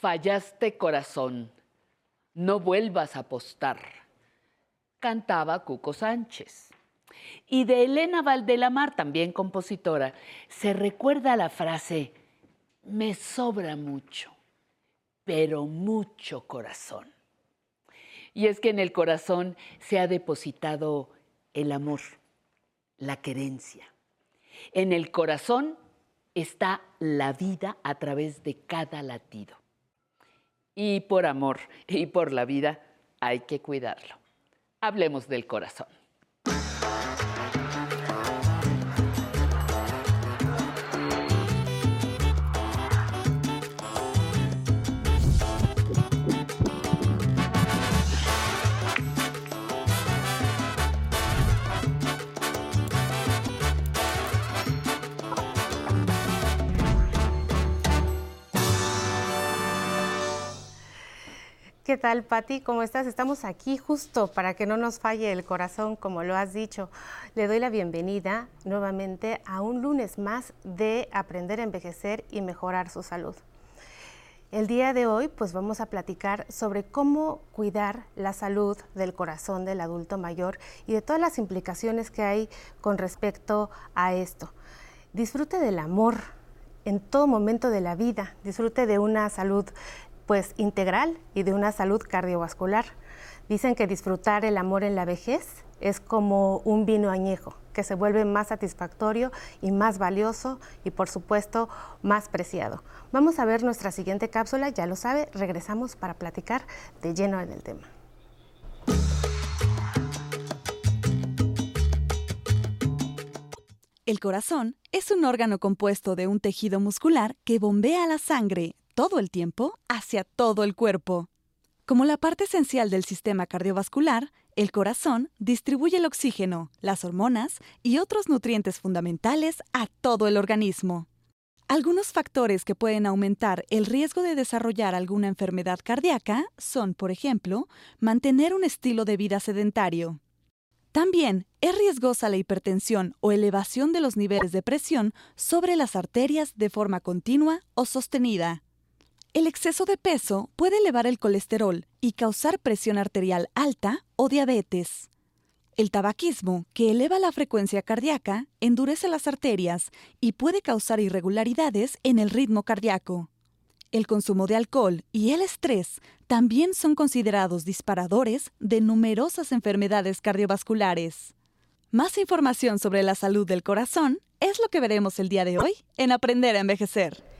Fallaste corazón, no vuelvas a apostar, cantaba Cuco Sánchez. Y de Elena Valdelamar, también compositora, se recuerda la frase, me sobra mucho, pero mucho corazón. Y es que en el corazón se ha depositado el amor, la querencia. En el corazón está la vida a través de cada latido. Y por amor y por la vida hay que cuidarlo. Hablemos del corazón. ¿Qué tal, Patti? ¿Cómo estás? Estamos aquí justo para que no nos falle el corazón, como lo has dicho. Le doy la bienvenida nuevamente a un lunes más de aprender a envejecer y mejorar su salud. El día de hoy, pues vamos a platicar sobre cómo cuidar la salud del corazón del adulto mayor y de todas las implicaciones que hay con respecto a esto. Disfrute del amor en todo momento de la vida, disfrute de una salud pues integral y de una salud cardiovascular. Dicen que disfrutar el amor en la vejez es como un vino añejo, que se vuelve más satisfactorio y más valioso y por supuesto más preciado. Vamos a ver nuestra siguiente cápsula, ya lo sabe, regresamos para platicar de lleno en el tema. El corazón es un órgano compuesto de un tejido muscular que bombea la sangre todo el tiempo hacia todo el cuerpo. Como la parte esencial del sistema cardiovascular, el corazón distribuye el oxígeno, las hormonas y otros nutrientes fundamentales a todo el organismo. Algunos factores que pueden aumentar el riesgo de desarrollar alguna enfermedad cardíaca son, por ejemplo, mantener un estilo de vida sedentario. También es riesgosa la hipertensión o elevación de los niveles de presión sobre las arterias de forma continua o sostenida. El exceso de peso puede elevar el colesterol y causar presión arterial alta o diabetes. El tabaquismo, que eleva la frecuencia cardíaca, endurece las arterias y puede causar irregularidades en el ritmo cardíaco. El consumo de alcohol y el estrés también son considerados disparadores de numerosas enfermedades cardiovasculares. Más información sobre la salud del corazón es lo que veremos el día de hoy en Aprender a Envejecer.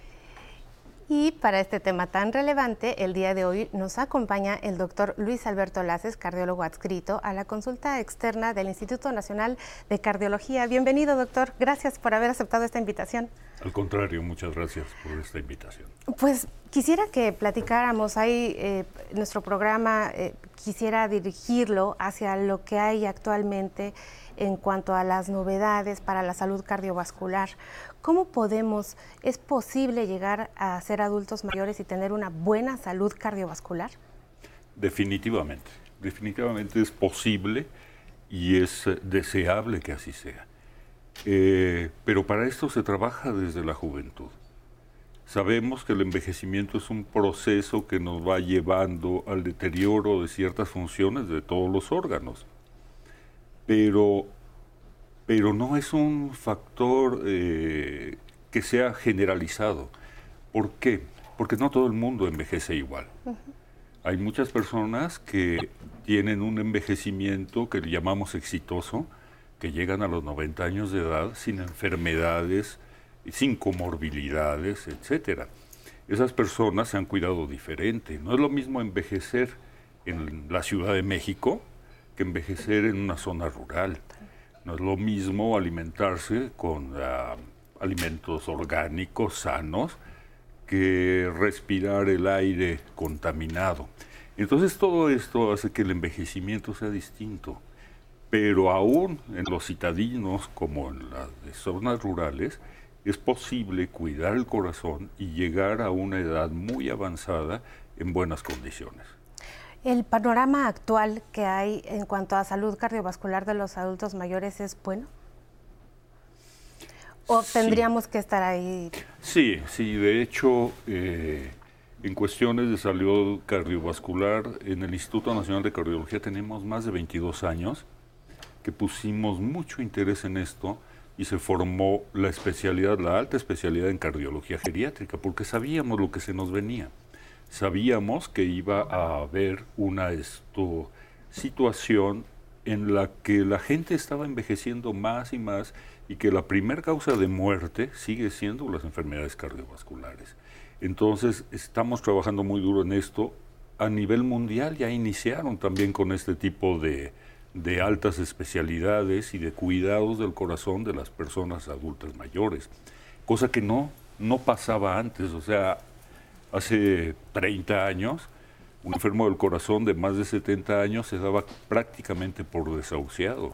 Y para este tema tan relevante, el día de hoy nos acompaña el doctor Luis Alberto Laces, cardiólogo adscrito a la consulta externa del Instituto Nacional de Cardiología. Bienvenido, doctor. Gracias por haber aceptado esta invitación. Al contrario, muchas gracias por esta invitación. Pues quisiera que platicáramos, ahí eh, nuestro programa eh, quisiera dirigirlo hacia lo que hay actualmente en cuanto a las novedades para la salud cardiovascular. ¿Cómo podemos, es posible llegar a ser adultos mayores y tener una buena salud cardiovascular? Definitivamente, definitivamente es posible y es deseable que así sea. Eh, pero para esto se trabaja desde la juventud. Sabemos que el envejecimiento es un proceso que nos va llevando al deterioro de ciertas funciones de todos los órganos pero, pero no es un factor eh, que sea generalizado. ¿Por qué? Porque no todo el mundo envejece igual. Hay muchas personas que tienen un envejecimiento que le llamamos exitoso, que llegan a los 90 años de edad sin enfermedades, sin comorbilidades, etc. Esas personas se han cuidado diferente. No es lo mismo envejecer en la Ciudad de México que envejecer en una zona rural. No es lo mismo alimentarse con ah, alimentos orgánicos, sanos, que respirar el aire contaminado. Entonces todo esto hace que el envejecimiento sea distinto. Pero aún en los citadinos, como en las zonas rurales, es posible cuidar el corazón y llegar a una edad muy avanzada en buenas condiciones. ¿El panorama actual que hay en cuanto a salud cardiovascular de los adultos mayores es bueno? ¿O tendríamos que estar ahí? Sí, sí, de hecho, eh, En cuestiones de salud cardiovascular, en el Instituto Nacional de Cardiología tenemos más de 22 años que pusimos mucho interés en esto y se formó la especialidad, la alta especialidad en cardiología geriátrica, porque sabíamos lo que se nos venía. Sabíamos que iba a haber una esto, situación en la que la gente estaba envejeciendo más y más y que la primera causa de muerte sigue siendo las enfermedades cardiovasculares. Entonces, estamos trabajando muy duro en esto. A nivel mundial ya iniciaron también con este tipo de, de altas especialidades y de cuidados del corazón de las personas adultas mayores, cosa que no, no pasaba antes. O sea, hace 30 años, un enfermo del corazón de más de 70 años se daba prácticamente por desahuciado.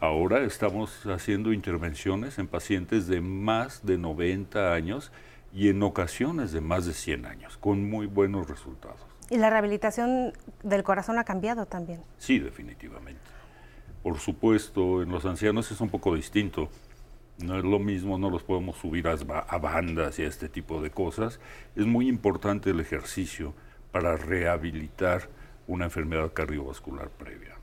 Ahora estamos haciendo intervenciones en pacientes de más de 90 años y en ocasiones de más de 100 años, con muy buenos resultados. ¿Y la rehabilitación del corazón ha cambiado también? Sí, definitivamente. Por supuesto, en los ancianos es un poco distinto. No es lo mismo, no los podemos subir a, bandas y a este tipo de cosas. Es muy importante el ejercicio para rehabilitar una enfermedad cardiovascular previa.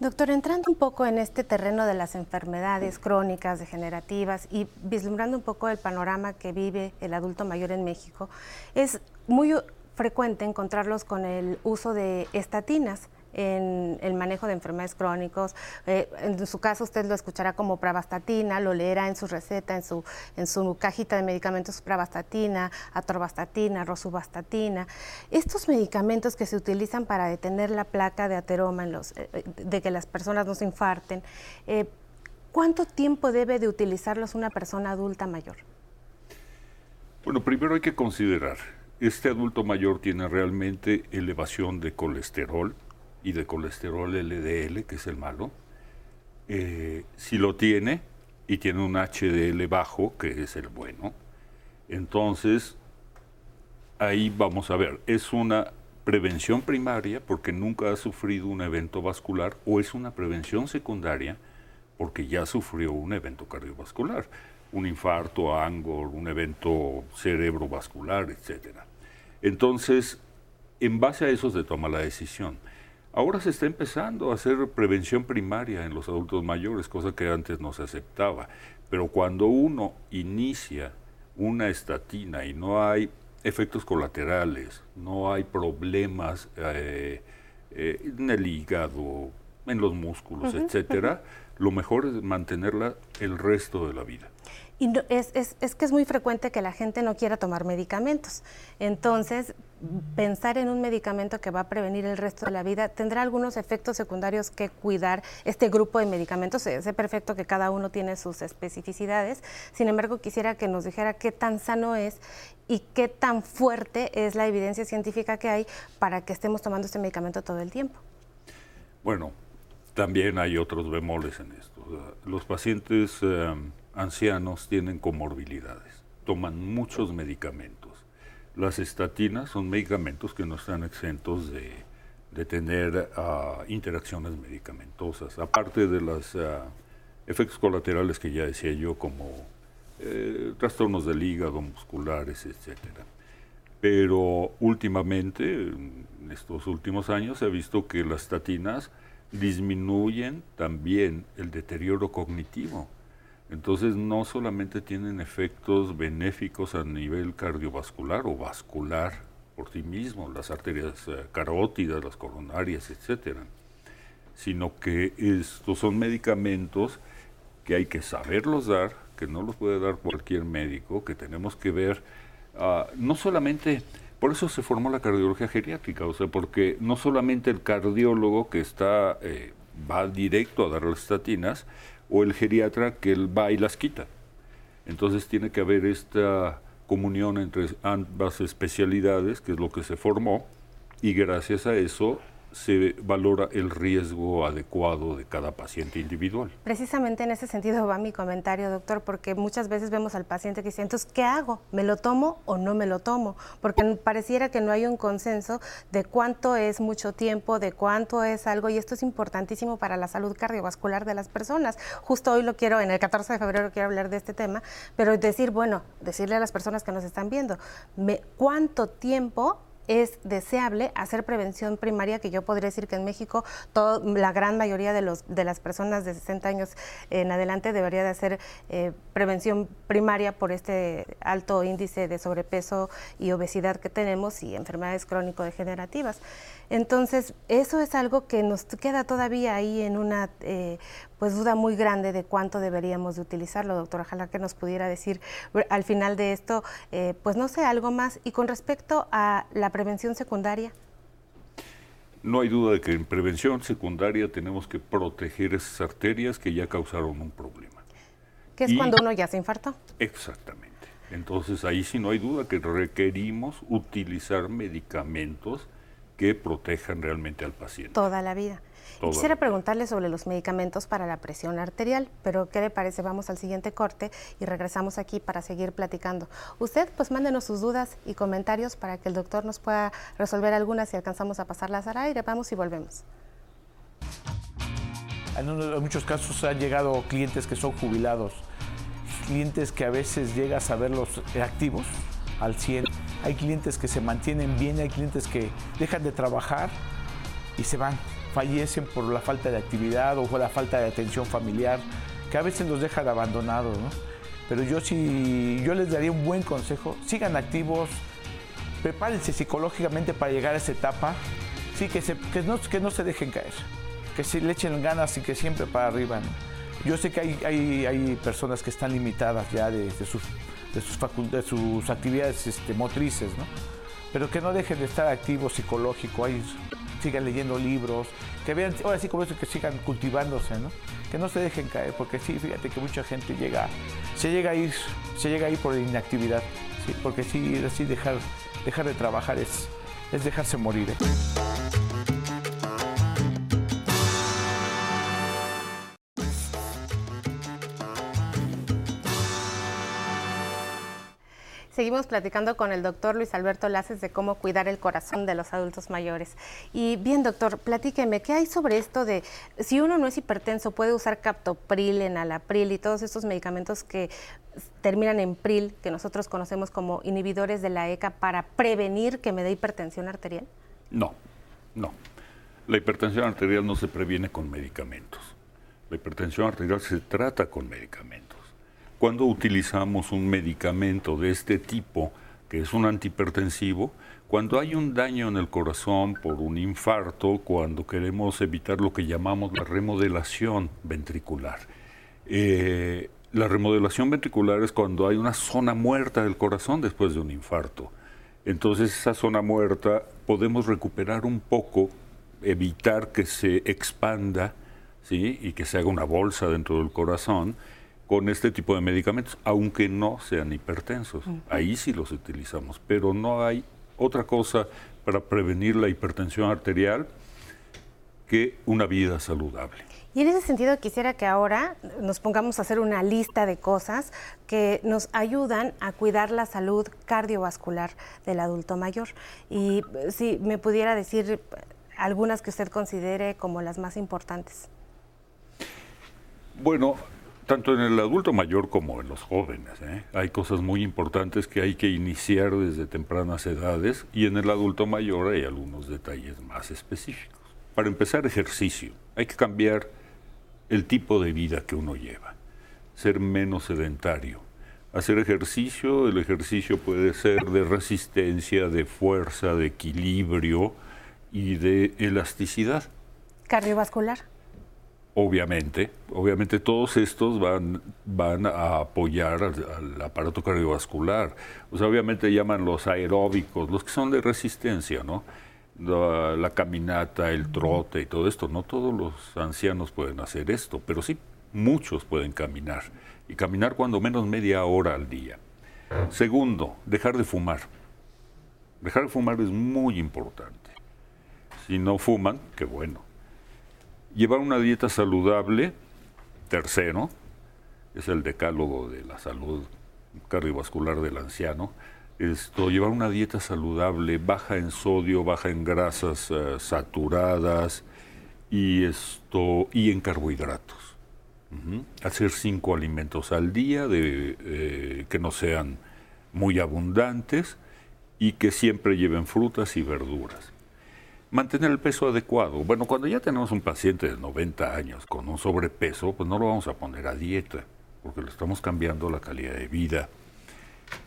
Doctor, entrando un poco en este terreno de las enfermedades crónicas, degenerativas y vislumbrando un poco el panorama que vive el adulto mayor en México, es muy frecuente encontrarlos con el uso de estatinas en el manejo de enfermedades crónicos. Eh, en su caso usted lo escuchará como pravastatina, lo leerá en su receta, en su, en su cajita de medicamentos pravastatina, atorvastatina, rosuvastatina. Estos medicamentos que se utilizan para detener la placa de ateroma, eh, eh, de que las personas no se infarten, ¿cuánto tiempo debe de utilizarlos una persona adulta mayor? Bueno, primero hay que considerar, este adulto mayor tiene realmente elevación de colesterol, y de colesterol LDL, que es el malo, eh, si lo tiene y tiene un HDL bajo, que es el bueno, entonces ahí vamos a ver, es una prevención primaria porque nunca ha sufrido un evento vascular o es una prevención secundaria porque ya sufrió un evento cardiovascular, un infarto, angor, un evento cerebrovascular, etc. Entonces, en base a eso se toma la decisión. Ahora se está empezando a hacer prevención primaria en los adultos mayores, cosa que antes no se aceptaba. Pero cuando uno inicia una estatina y no hay efectos colaterales, no hay problemas eh, eh, en el hígado, en los músculos, etcétera, lo mejor es mantenerla el resto de la vida. Y es, es, es, que es muy frecuente que la gente no quiera tomar medicamentos. Entonces, pensar en un medicamento que va a prevenir el resto de la vida tendrá algunos efectos secundarios que cuidar este grupo de medicamentos. Sé perfecto que cada uno tiene sus especificidades. Sin embargo, quisiera que nos dijera qué tan sano es y qué tan fuerte es la evidencia científica que hay para que estemos tomando este medicamento todo el tiempo. Bueno, también hay otros bemoles en esto. Los pacientes... Eh, ancianos tienen comorbilidades, toman muchos medicamentos. Las estatinas son medicamentos que no están exentos de, tener ah, interacciones medicamentosas, aparte de los ah, efectos colaterales que ya decía yo, como eh, trastornos del hígado, musculares, etc. Pero últimamente, en estos últimos años, se ha visto que las estatinas disminuyen también el deterioro cognitivo entonces no solamente tienen efectos benéficos a nivel cardiovascular o vascular por sí mismo, las arterias eh, carótidas, las coronarias, etcétera, sino que estos son medicamentos que hay que saberlos dar, que no los puede dar cualquier médico, que tenemos que ver, ah, no solamente, por eso se formó la cardiología geriátrica, o sea, porque no solamente el cardiólogo que está, eh, va directo a dar las estatinas, o el geriatra que él va y las quita. Entonces tiene que haber esta comunión entre ambas especialidades, que es lo que se formó, y gracias a eso se valora el riesgo adecuado de cada paciente individual. Precisamente en ese sentido va mi comentario, doctor, porque muchas veces vemos al paciente que dice, entonces, ¿qué hago? ¿Me lo tomo o no me lo tomo? Porque pareciera que no hay un consenso de cuánto es mucho tiempo, de cuánto es algo, y esto es importantísimo para la salud cardiovascular de las personas. Justo hoy lo quiero, en el 14 de febrero quiero hablar de este tema, pero decir, bueno, decirle a las personas que nos están viendo, ¿cuánto tiempo es deseable hacer prevención primaria, que yo podría decir que en México la gran mayoría de, los, de las personas de 60 años en adelante debería de hacer eh, prevención primaria por este alto índice de sobrepeso y obesidad que tenemos y enfermedades crónico-degenerativas. Entonces, eso es algo que nos queda todavía ahí en una eh, pues duda muy grande de cuánto deberíamos de utilizarlo, doctor. Ojalá que nos pudiera decir al final de esto, eh, pues no sé, algo más. Y con respecto a la prevención secundaria. No hay duda de que en prevención secundaria tenemos que proteger esas arterias que ya causaron un problema. Que es cuando uno ya se infartó. Exactamente. Entonces ahí sí no hay duda que requerimos utilizar medicamentos que protejan realmente al paciente. Toda la vida. Quisiera preguntarle sobre los medicamentos para la presión arterial, pero ¿qué le parece? Vamos al siguiente corte y regresamos aquí para seguir platicando. Usted, pues mándenos sus dudas y comentarios para que el doctor nos pueda resolver algunas si alcanzamos a pasarlas al aire. Vamos y volvemos. En muchos casos han llegado clientes que son jubilados, clientes que a veces llegas a verlos activos al 100 hay clientes que se mantienen bien, hay clientes que dejan de trabajar y se van, fallecen por la falta de actividad o por la falta de atención familiar, que a veces nos dejan abandonados, ¿no? Pero yo sí, yo les daría un buen consejo, sigan activos, prepárense psicológicamente para llegar a esa etapa, sí, que, que, no, que no se dejen caer, que se le echen ganas y que siempre para arriba, Yo sé que hay, hay, personas que están limitadas ya de sus de sus, de sus actividades este, motrices, ¿no? Pero que no dejen de estar activos psicológico, ahí sigan leyendo libros, que vean, ahora sí como eso, que sigan cultivándose, ¿no? Que no se dejen caer, porque sí, fíjate que mucha gente llega, se llega a ir, se llega a ir por inactividad, ¿sí? Porque sí, así dejar, dejar de trabajar es, es dejarse morir, ¿eh? Seguimos platicando con el doctor Luis Alberto Laces de cómo cuidar el corazón de los adultos mayores. Y bien, doctor, platíqueme, ¿qué hay sobre esto de si uno no es hipertenso, puede usar captopril, enalapril y todos estos medicamentos que terminan en pril, que nosotros conocemos como inhibidores de la ECA, para prevenir que me dé hipertensión arterial? No, no. La hipertensión arterial no se previene con medicamentos. La hipertensión arterial se trata con medicamentos cuando utilizamos un medicamento de este tipo, que es un antihipertensivo, cuando hay un daño en el corazón por un infarto, cuando queremos evitar lo que llamamos la remodelación ventricular. Eh, la remodelación ventricular es cuando hay una zona muerta del corazón después de un infarto. Entonces esa zona muerta podemos recuperar un poco, evitar que se expanda ¿sí? y que se haga una bolsa dentro del corazón con este tipo de medicamentos, aunque no sean hipertensos. Ahí sí los utilizamos, pero no hay otra cosa para prevenir la hipertensión arterial que una vida saludable. Y en ese sentido quisiera que ahora nos pongamos a hacer una lista de cosas que nos ayudan a cuidar la salud cardiovascular del adulto mayor. Y si me pudiera decir algunas que usted considere como las más importantes. Bueno, tanto en el adulto mayor como en los jóvenes. ¿eh? Hay cosas muy importantes que hay que iniciar desde tempranas edades y en el adulto mayor hay algunos detalles más específicos. Para empezar, ejercicio. Hay que cambiar el tipo de vida que uno lleva, ser menos sedentario. Hacer ejercicio, el ejercicio puede ser de resistencia, de fuerza, de equilibrio y de elasticidad. Cardiovascular. Obviamente, obviamente todos estos van, van a apoyar al, aparato cardiovascular. O sea, obviamente llaman los aeróbicos, los que son de resistencia, ¿no? La, caminata, el trote y todo esto. No todos los ancianos pueden hacer esto, pero sí muchos pueden caminar. Y caminar cuando menos media hora al día. Segundo, dejar de fumar. Dejar de fumar es muy importante. Si no fuman, qué bueno. Llevar una dieta saludable, tercero, es el decálogo de la salud cardiovascular del anciano. Esto, llevar una dieta saludable, baja en sodio, baja en grasas eh, saturadas y, esto, y en carbohidratos. Hacer cinco alimentos al día de, eh, que no sean muy abundantes y que siempre lleven frutas y verduras. Mantener el peso adecuado. Bueno, cuando ya tenemos un paciente de 90 años con un sobrepeso, pues no lo vamos a poner a dieta, porque le estamos cambiando la calidad de vida.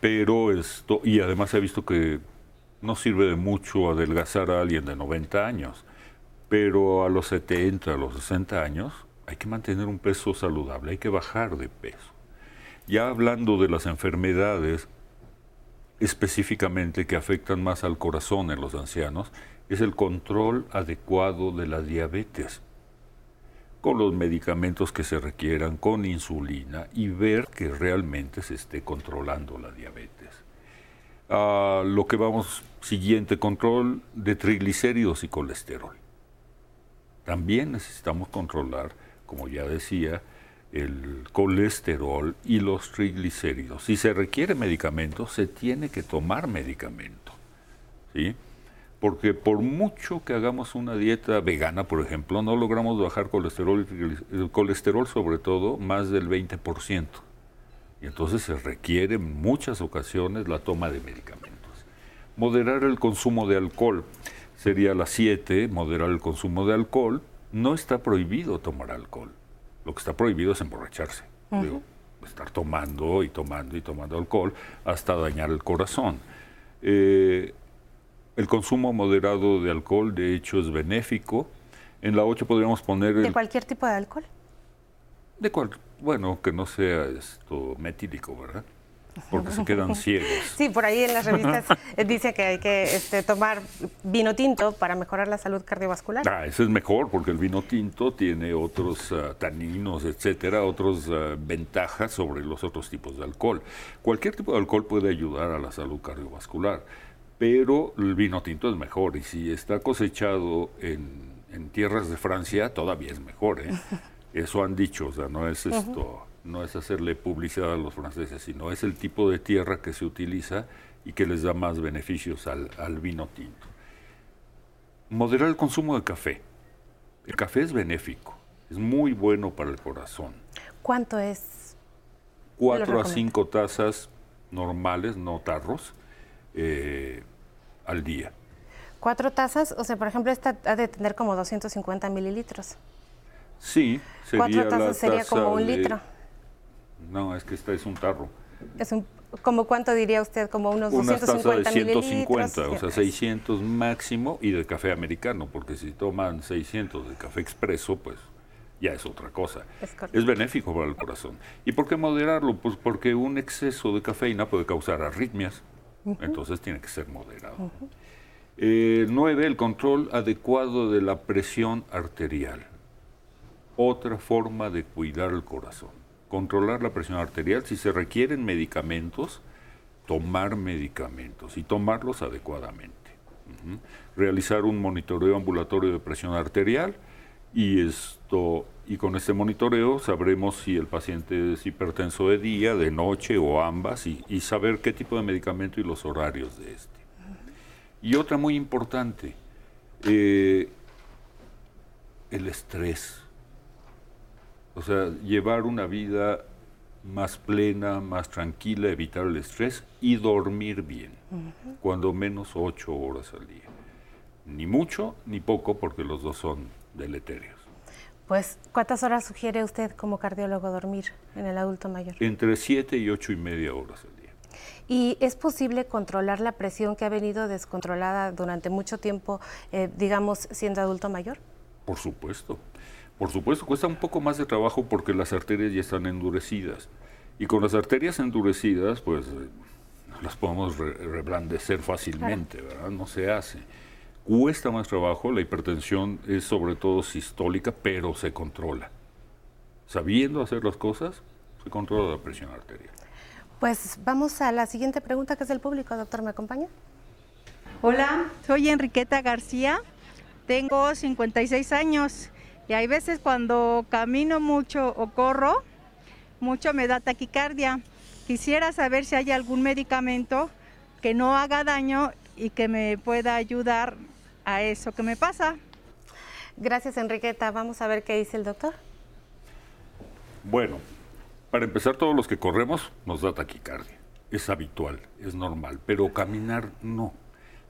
Pero esto, y además ha visto que no sirve de mucho adelgazar a alguien de 90 años, pero a los 70, a los 60 años, hay que mantener un peso saludable, hay que bajar de peso. Ya hablando de las enfermedades específicamente que afectan más al corazón en los ancianos, es el control adecuado de la diabetes, con los medicamentos que se requieran, con insulina y ver que realmente se esté controlando la diabetes. Ah, lo que vamos siguiente, control de triglicéridos y colesterol. También necesitamos controlar como ya decía, el colesterol y los triglicéridos. Si se requiere medicamento, se tiene que tomar medicamento. ¿sí? Porque por mucho que hagamos una dieta vegana, por ejemplo, no logramos bajar colesterol, el colesterol sobre todo, más del 20%. Y entonces se requiere en muchas ocasiones la toma de medicamentos. Moderar el consumo de alcohol. Sería la 7, moderar el consumo de alcohol no está prohibido tomar alcohol. Lo que está prohibido es emborracharse. estar tomando y tomando y tomando alcohol hasta dañar el corazón. Eh, el consumo moderado de alcohol, de hecho, es benéfico. En la 8 podríamos poner... ¿De cualquier tipo de alcohol? De cual, bueno, que no sea esto metílico, ¿verdad? porque se quedan ciegos. Sí, por ahí en las revistas dice que hay que este, tomar vino tinto para mejorar la salud cardiovascular. Ah, eso es mejor porque el vino tinto tiene otros uh, taninos, etcétera, otras uh, ventajas sobre los otros tipos de alcohol. Cualquier tipo de alcohol puede ayudar a la salud cardiovascular, pero el vino tinto es mejor y si está cosechado en, tierras de Francia todavía es mejor. ¿eh? Eso han dicho, o sea, no es esto no es hacerle publicidad a los franceses, sino es el tipo de tierra que se utiliza y que les da más beneficios al, vino tinto. Moderar el consumo de café. El café es benéfico, es muy bueno para el corazón. ¿Cuánto es? Cuatro a cinco tazas normales, no tarros, eh, al día. ¿Cuatro tazas? O sea, por ejemplo, esta ha de tener como 250 mililitros. Sí, sería Cuatro tazas sería como un litro. No, es que esta es un tarro. Es un, ¿Como cuánto diría usted? ¿Como unos Una 250 taza de 150, o sea, 600 máximo y de café americano, porque si toman 600 de café expreso, pues ya es otra cosa. Es, benéfico para el corazón. ¿Y por qué moderarlo? Pues porque un exceso de cafeína puede causar arritmias, entonces tiene que ser moderado. Eh, nueve, el control adecuado de la presión arterial. Otra forma de cuidar el corazón controlar la presión arterial, si se requieren medicamentos, tomar medicamentos y tomarlos adecuadamente. Realizar un monitoreo ambulatorio de presión arterial y esto y con este monitoreo sabremos si el paciente es hipertenso de día, de noche o ambas y, saber qué tipo de medicamento y los horarios de este. Y otra muy importante, eh, el estrés o sea, llevar una vida más plena, más tranquila, evitar el estrés y dormir bien, cuando menos ocho horas al día. Ni mucho ni poco, porque los dos son deleterios. Pues, ¿cuántas horas sugiere usted como cardiólogo dormir en el adulto mayor? Entre siete y ocho y media horas al día. ¿Y es posible controlar la presión que ha venido descontrolada durante mucho tiempo, eh, digamos, siendo adulto mayor? Por supuesto. Por supuesto, cuesta un poco más de trabajo porque las arterias ya están endurecidas. Y con las arterias endurecidas, pues eh, las podemos reblandecer fácilmente, ¿verdad? No se hace. Cuesta más trabajo, la hipertensión es sobre todo sistólica, pero se controla. Sabiendo hacer las cosas, se controla la presión arterial. Pues vamos a la siguiente pregunta que es del público. Doctor, ¿me acompaña? Hola, soy Enriqueta García Tengo 56 años y hay veces cuando camino mucho o corro, mucho me da taquicardia. Quisiera saber si hay algún medicamento que no haga daño y que me pueda ayudar a eso que me pasa. Gracias, Enriqueta. Vamos a ver qué dice el doctor. Bueno, para empezar, todos los que corremos nos da taquicardia. Es habitual, es normal, pero caminar no.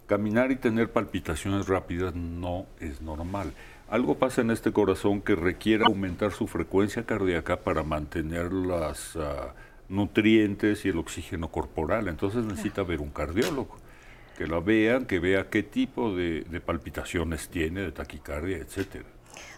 Caminar y tener palpitaciones rápidas no es normal. Algo pasa en este corazón que requiere aumentar su frecuencia cardíaca para mantener los ah, nutrientes y el oxígeno corporal. Entonces necesita ver un cardiólogo, que la vean, que vea qué tipo de, de palpitaciones tiene, de taquicardia, etcétera.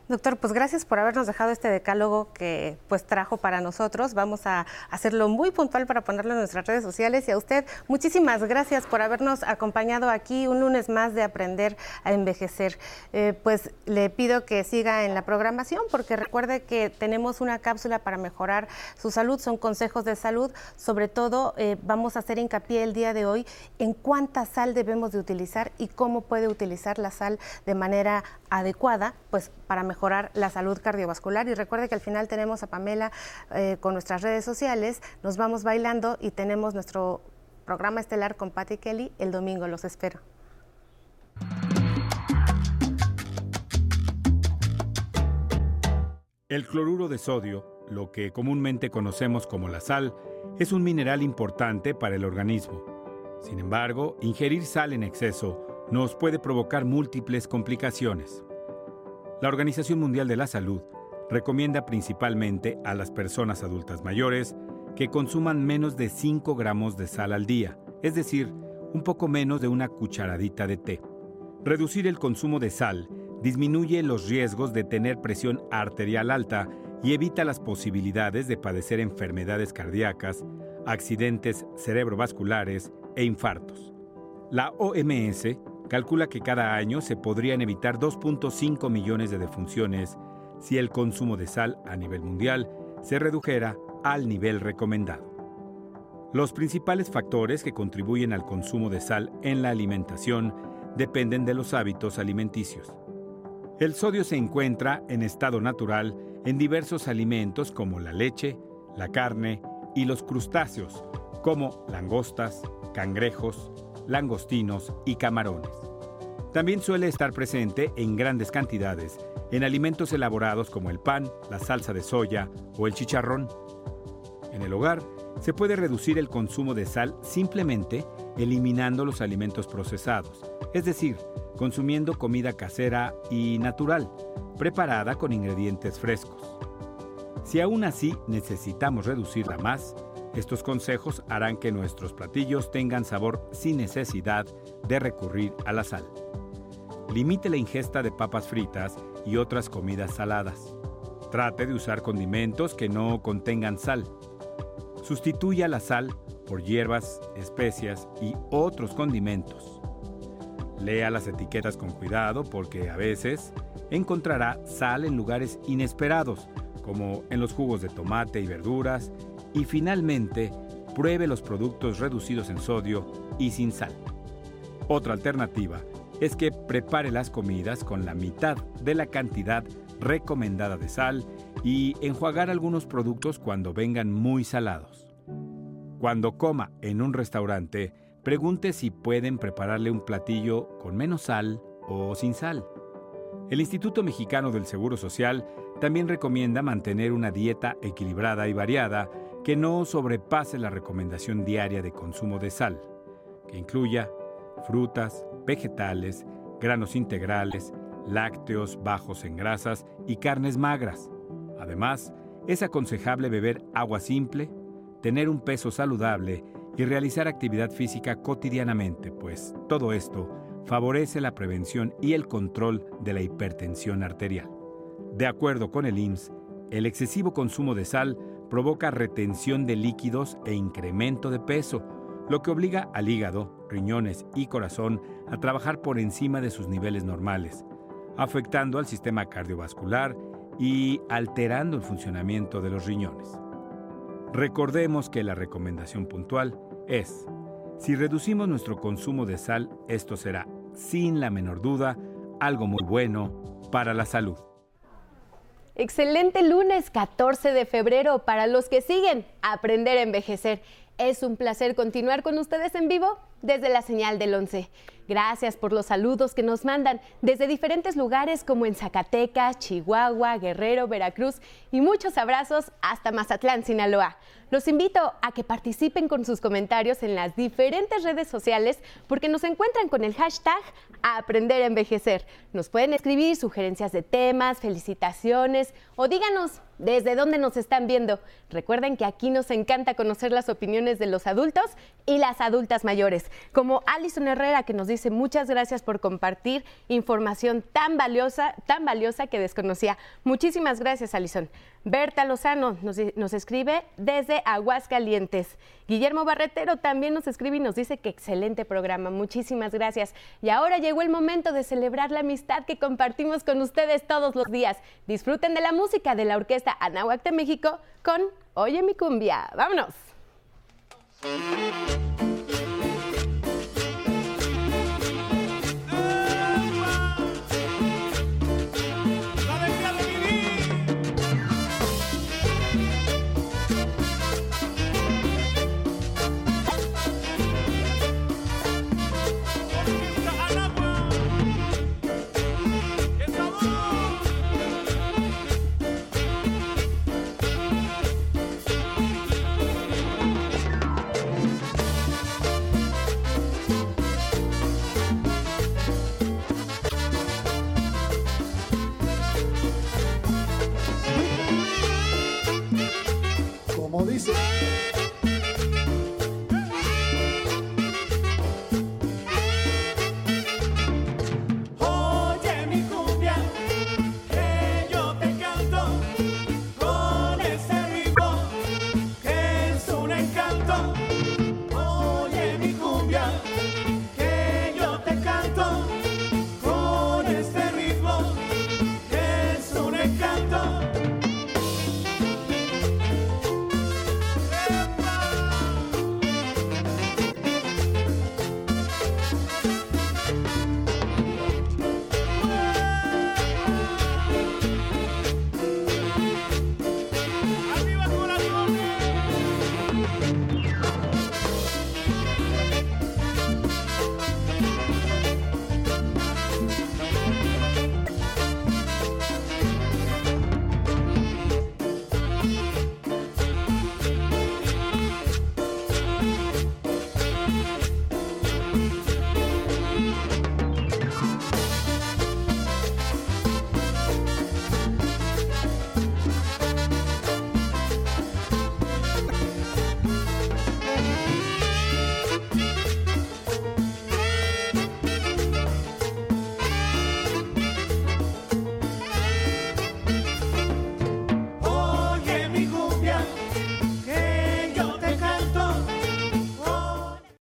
Doctor, pues gracias por habernos dejado este decálogo que pues trajo para nosotros. Vamos a hacerlo muy puntual para ponerlo en nuestras redes sociales y a usted muchísimas gracias por habernos acompañado aquí un lunes más de aprender a envejecer. Eh, pues le pido que siga en la programación porque recuerde que tenemos una cápsula para mejorar su salud, son consejos de salud. Sobre todo eh, vamos a hacer hincapié el día de hoy en cuánta sal debemos de utilizar y cómo puede utilizar la sal de manera adecuada, pues para mejorar la salud cardiovascular. Y recuerde que al final tenemos a Pamela eh, con nuestras redes sociales, nos vamos bailando y tenemos nuestro programa estelar con Patty Kelly el domingo. Los espero. El cloruro de sodio, lo que comúnmente conocemos como la sal, es un mineral importante para el organismo. Sin embargo, ingerir sal en exceso nos puede provocar múltiples complicaciones. La Organización Mundial de la Salud recomienda principalmente a las personas adultas mayores que consuman menos de 5 gramos de sal al día, es decir, un poco menos de una cucharadita de té. Reducir el consumo de sal disminuye los riesgos de tener presión arterial alta y evita las posibilidades de padecer enfermedades cardíacas, accidentes cerebrovasculares e infartos. La OMS calcula que cada año se podrían evitar 2.5 millones de defunciones si el consumo de sal a nivel mundial se redujera al nivel recomendado. Los principales factores que contribuyen al consumo de sal en la alimentación dependen de los hábitos alimenticios. El sodio se encuentra en estado natural en diversos alimentos como la leche, la carne y los crustáceos, como langostas, cangrejos, langostinos y camarones. También suele estar presente en grandes cantidades en alimentos elaborados como el pan, la salsa de soya o el chicharrón. En el hogar se puede reducir el consumo de sal simplemente eliminando los alimentos procesados, es decir, consumiendo comida casera y natural, preparada con ingredientes frescos. Si aún así necesitamos reducirla más, estos consejos harán que nuestros platillos tengan sabor sin necesidad de recurrir a la sal. Limite la ingesta de papas fritas y otras comidas saladas. Trate de usar condimentos que no contengan sal. Sustituya la sal por hierbas, especias y otros condimentos. Lea las etiquetas con cuidado porque a veces encontrará sal en lugares inesperados, como en los jugos de tomate y verduras, y finalmente, pruebe los productos reducidos en sodio y sin sal. Otra alternativa es que prepare las comidas con la mitad de la cantidad recomendada de sal y enjuagar algunos productos cuando vengan muy salados. Cuando coma en un restaurante, pregunte si pueden prepararle un platillo con menos sal o sin sal. El Instituto Mexicano del Seguro Social también recomienda mantener una dieta equilibrada y variada que no sobrepase la recomendación diaria de consumo de sal, que incluya frutas, vegetales, granos integrales, lácteos bajos en grasas y carnes magras. Además, es aconsejable beber agua simple, tener un peso saludable y realizar actividad física cotidianamente, pues todo esto favorece la prevención y el control de la hipertensión arterial. De acuerdo con el IMSS, el excesivo consumo de sal provoca retención de líquidos e incremento de peso, lo que obliga al hígado, riñones y corazón a trabajar por encima de sus niveles normales, afectando al sistema cardiovascular y alterando el funcionamiento de los riñones. Recordemos que la recomendación puntual es, si reducimos nuestro consumo de sal, esto será, sin la menor duda, algo muy bueno para la salud. Excelente lunes 14 de febrero para los que siguen Aprender a Envejecer. Es un placer continuar con ustedes en vivo desde la señal del 11. Gracias por los saludos que nos mandan desde diferentes lugares como en Zacatecas, Chihuahua, Guerrero, Veracruz y muchos abrazos hasta Mazatlán, Sinaloa. Los invito a que participen con sus comentarios en las diferentes redes sociales porque nos encuentran con el hashtag Aprender a Envejecer. Nos pueden escribir sugerencias de temas, felicitaciones o díganos desde dónde nos están viendo. Recuerden que aquí nos encanta conocer las opiniones de los adultos y las adultas mayores, como Alison Herrera que nos dice muchas gracias por compartir información tan valiosa, tan valiosa que desconocía. Muchísimas gracias, Alison. Berta Lozano nos, nos, escribe desde Aguascalientes. Guillermo Barretero también nos escribe y nos dice que excelente programa. Muchísimas gracias. Y ahora llegó el momento de celebrar la amistad que compartimos con ustedes todos los días. Disfruten de la música de la Orquesta entrevista de México con Oye mi cumbia. ¡Vámonos! say